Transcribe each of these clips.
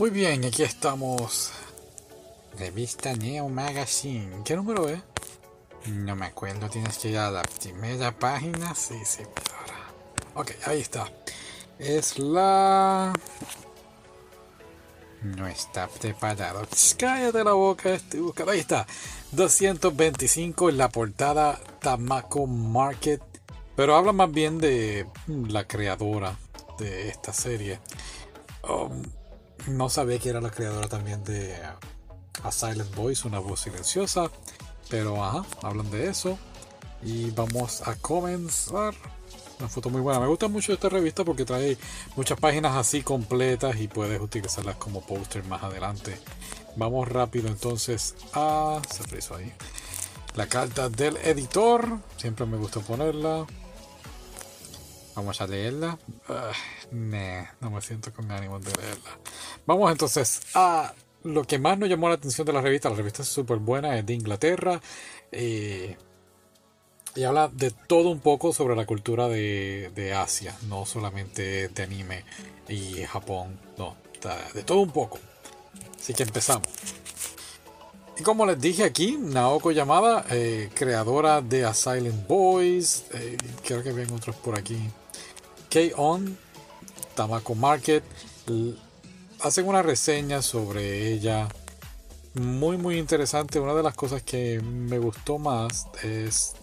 Muy bien, aquí estamos. Revista Neo Magazine. ¿Qué número es? No me acuerdo, tienes que ir a la primera página. Sí, sí, ahora. Ok, ahí está. Es la. No está preparado. cállate la boca, este buscador. Ahí está. 225 en la portada Tamako Market. Pero habla más bien de la creadora de esta serie. Um, no sabía que era la creadora también de A Silent Voice, una voz silenciosa. Pero ajá, hablan de eso. Y vamos a comenzar. Una foto muy buena. Me gusta mucho esta revista porque trae muchas páginas así completas y puedes utilizarlas como póster más adelante. Vamos rápido entonces a. Se hizo ahí. La carta del editor. Siempre me gusta ponerla. Vamos a leerla. no me siento con ánimo de leerla. Vamos entonces a lo que más nos llamó la atención de la revista. La revista es súper buena, es de Inglaterra. Eh, y habla de todo un poco sobre la cultura de, Asia, no solamente de anime y Japón, no, de todo un poco. Así que empezamos. Y como les dije aquí, Naoko Yamada, eh, creadora de A Boys, eh, creo que ven otros por aquí. K-On, Tamako Market, hacen una reseña sobre ella muy muy interesante. Una de las cosas que me gustó más es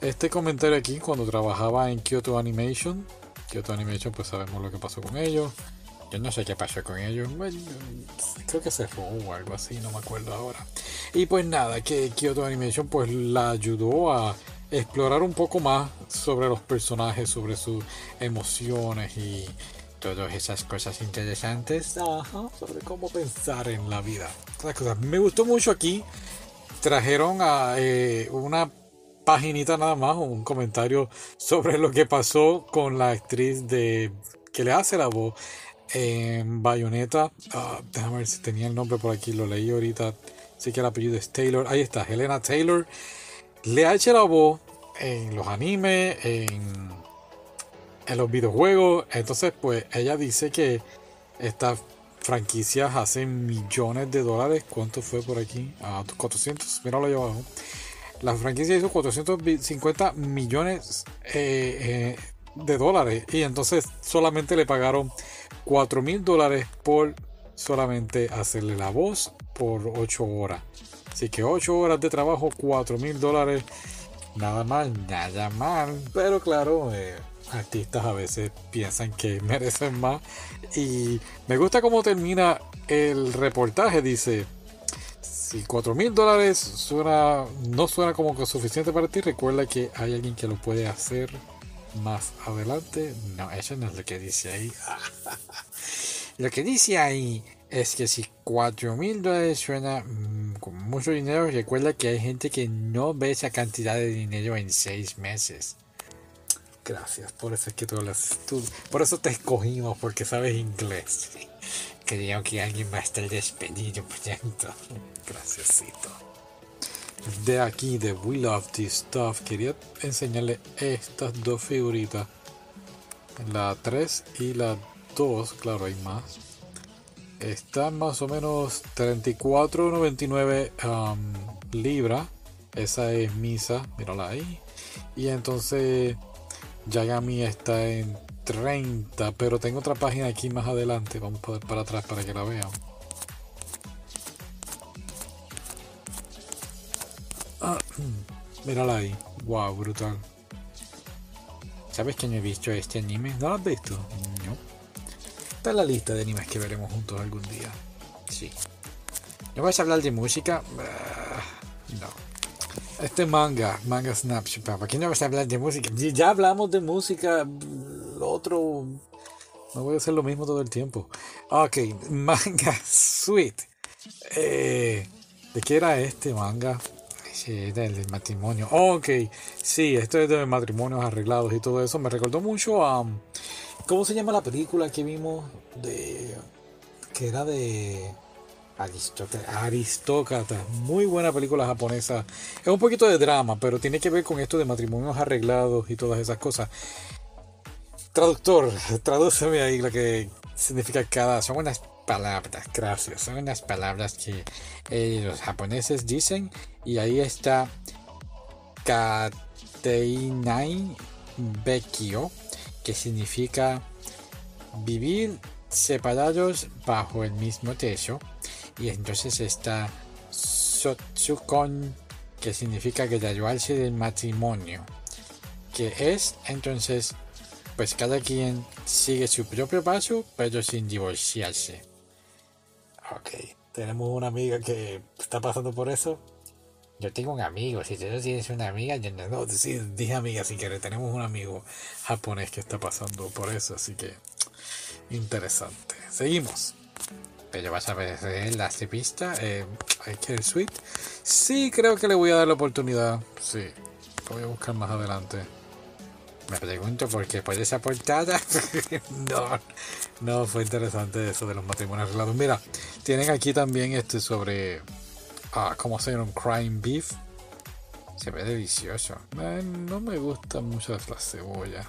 este comentario aquí cuando trabajaba en Kyoto Animation. Kyoto Animation pues sabemos lo que pasó con ellos. Yo no sé qué pasó con ellos. creo que se fue o algo así, no me acuerdo ahora. Y pues nada, que Kyoto Animation pues la ayudó a explorar un poco más sobre los personajes, sobre sus emociones y todas esas cosas interesantes. Sobre cómo pensar en la vida. Me gustó mucho aquí. Trajeron a eh, una paginita nada más, un comentario sobre lo que pasó con la actriz de que le hace la voz en Bayonetta. Ah, déjame ver si tenía el nombre por aquí, lo leí ahorita. Sí que el apellido es Taylor. Ahí está, Helena Taylor. Le ha hecho la voz en los animes, en, en los videojuegos. Entonces, pues ella dice que estas franquicias hacen millones de dólares. ¿Cuánto fue por aquí? A 400, míralo ahí abajo. La franquicia hizo 450 millones eh, eh, de dólares y entonces solamente le pagaron 4 mil dólares por solamente hacerle la voz por 8 horas. Así que 8 horas de trabajo, 4 mil dólares, nada mal, nada mal. Pero claro, eh, artistas a veces piensan que merecen más. Y me gusta cómo termina el reportaje, dice si 4 mil dólares suena, no suena como que suficiente para ti, recuerda que hay alguien que lo puede hacer más adelante. No, eso no es lo que dice ahí. lo que dice ahí es que si 4 mil dólares suena mm, con mucho dinero, recuerda que hay gente que no ve esa cantidad de dinero en 6 meses. Gracias, por eso es que tú las Por eso te escogimos, porque sabes inglés. Creo que alguien va a estar despedido pronto. Graciasito. De aquí, de We Love This Stuff, quería enseñarle estas dos figuritas. La 3 y la 2, claro, hay más. Están más o menos 34.99 um, libras. Esa es Misa, mírala ahí. Y entonces Yagami está en 30, pero tengo otra página aquí más adelante. Vamos a poder para atrás para que la vean. Ah, mírala ahí. Wow, brutal. ¿Sabes que he visto este anime? ¿No lo has visto? No. Está en la lista de animes que veremos juntos algún día. Sí. ¿No vas a hablar de música? Ah, no. Este manga, manga Snapshot, ¿para qué no vas a hablar de música? Ya hablamos de música, lo otro. No voy a hacer lo mismo todo el tiempo. Ok, manga Sweet. Eh, ¿De qué era este manga? Sí, del matrimonio. Ok, sí, esto es de matrimonios arreglados y todo eso. Me recordó mucho a. ¿Cómo se llama la película que vimos? De. que era de. Aristócrata. Muy buena película japonesa. Es un poquito de drama, pero tiene que ver con esto de matrimonios arreglados y todas esas cosas. Traductor, tradúceme ahí la que significa cada, son unas palabras, gracias, son unas palabras que eh, los japoneses dicen y ahí está Kateinai Bekio, que significa vivir separados bajo el mismo techo y entonces está Sotsukon, que significa graduarse del matrimonio, que es entonces pues cada quien sigue su propio paso, pero sin divorciarse. Ok, tenemos una amiga que está pasando por eso. Yo tengo un amigo, si tú no tienes una amiga, yo no, no sí, dije amiga si quieres, tenemos un amigo japonés que está pasando por eso, así que interesante. Seguimos. Pero vas a ver la pista, eh, el suite. Sí, creo que le voy a dar la oportunidad. Sí, voy a buscar más adelante. Me pregunto por qué por esa portada. no, no fue interesante eso de los matrimonios arreglados. Mira, tienen aquí también este sobre ah, cómo hacer un crime beef. Se ve delicioso. Eh, no me gustan mucho las cebollas.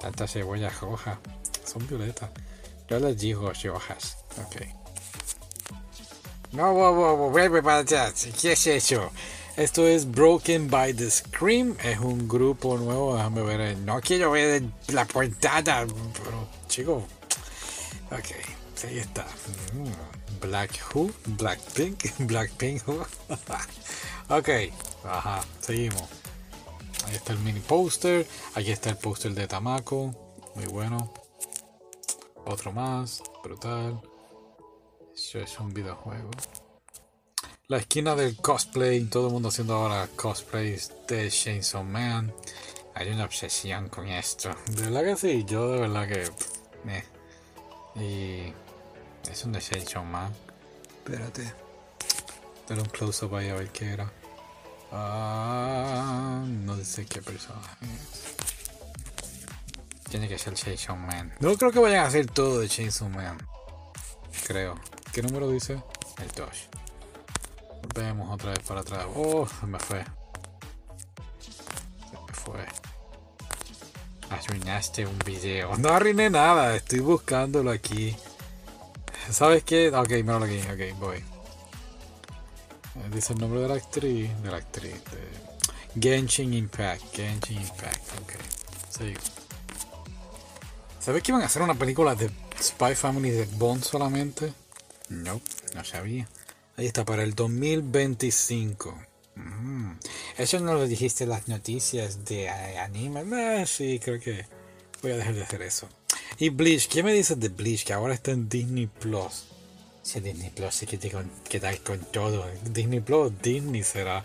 Tantas cebollas rojas. Son violetas. Yo les digo rojas. Ok. No, vuelve para atrás. ¿Qué es eso? Esto es Broken by the Scream. Es un grupo nuevo. Déjame ver. No quiero ver la portada. Pero, chico. Ok. Ahí está. Mm, Black Who. Blackpink. Blackpink Who. ok. Ajá. Seguimos. Ahí está el mini poster. Aquí está el poster de Tamako. Muy bueno. Otro más. Brutal. Es un videojuego la esquina del cosplay, todo el mundo haciendo ahora cosplays de Chainsaw Man. Hay una obsesión con esto. De verdad que sí, yo de verdad que. Y. Es un de Chainsaw Man. Espérate. Dale un close up ahí a ver qué era. Ah, no sé qué personaje es. Tiene que ser Chainsaw Man. No creo que vayan a hacer todo de Chainsaw Man. Creo. ¿Qué número dice? El 2. Vemos otra vez para atrás. Oh, se me fue. Se me fue. Arruinaste un video. No arruiné nada. Estoy buscándolo aquí. ¿Sabes qué? Ok, míralo aquí. Ok, voy. Eh, dice el nombre de la actriz. De la actriz. De Genshin Impact. Genshin Impact. Ok. Sigo. ¿Sabes que iban a hacer una película de Spy Family de Bond solamente? No, no sabía. Ahí está, para el 2025. Mm. Eso no lo dijiste en las noticias de eh, anime. Eh, sí, creo que voy a dejar de hacer eso. Y Bleach, ¿qué me dices de Bleach? Que ahora está en Disney Plus. Si Disney Plus se quiere quedar con todo. Disney Plus, Disney será.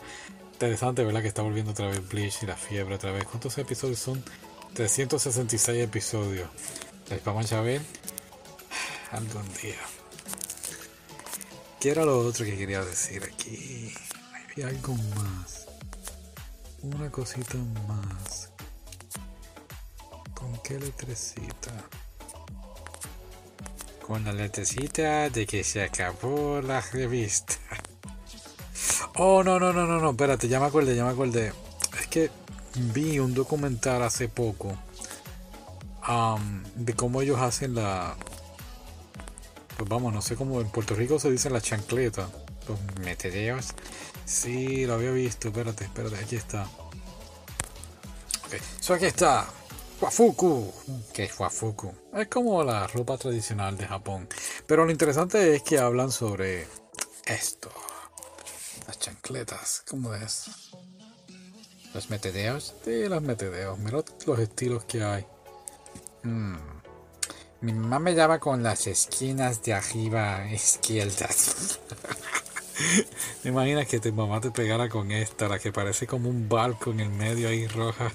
Interesante, ¿verdad? Que está volviendo otra vez Bleach y la fiebre otra vez. ¿Cuántos episodios son? 366 episodios. Les vamos a ver algún día. ¿Qué era lo otro que quería decir aquí? Había algo más. Una cosita más. ¿Con qué letrecita? Con la letrecita de que se acabó la revista. Oh, no, no, no, no, no, espérate, ya me acordé, ya me acordé. Es que vi un documental hace poco de cómo ellos hacen la, pues vamos, no sé cómo en Puerto Rico se dice la chancleta. Los metedeos. Sí, lo había visto. Espérate, espérate, aquí está. Ok, so aquí está. Wafuku. ¿Qué es Wafuku? Es como la ropa tradicional de Japón. Pero lo interesante es que hablan sobre esto. Las chancletas. ¿Cómo es? Los metedeos. Sí, los metedeos. Mira los estilos que hay. Mmm. Mi mamá me llama con las esquinas de arriba izquierdas. ¿Te imaginas que tu mamá te pegara con esta, la que parece como un barco en el medio ahí roja?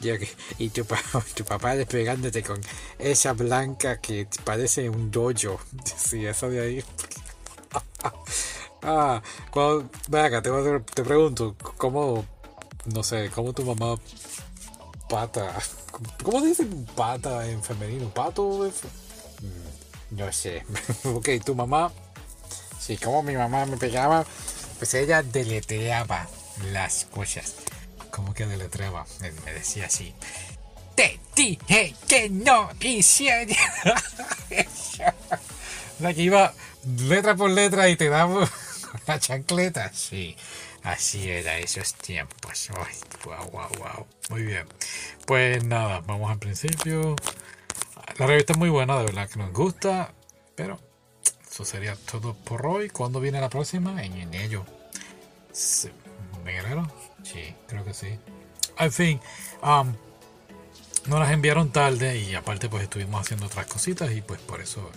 y tu, tu papá despegándote con esa blanca que parece un dojo. Sí, esa de ahí. ah, cuando, venga, te, te pregunto, ¿cómo, no sé, cómo tu mamá pata ¿Cómo se dice pata en femenino? ¿Pato? Mm, no sé. ok, tu mamá. Sí, como mi mamá me pegaba, pues ella deletreaba las cosas. ¿Cómo que deletreaba? Me decía así. T, dije que no hiciera eso. Sea, que iba letra por letra y te daba la chancleta. Sí, así era esos tiempos. Ay, wow, wow, wow. Muy bien. Pues nada, vamos al principio. La revista es muy buena, de verdad que nos gusta. Pero eso sería todo por hoy. ¿Cuándo viene la próxima? En enero. ¿En enero? Sí, creo que sí. En fin, um, nos las enviaron tarde y aparte pues estuvimos haciendo otras cositas y pues por eso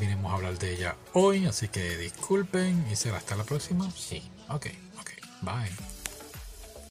vinimos a hablar de ella hoy. Así que disculpen y será hasta la próxima. Sí, ok, bye.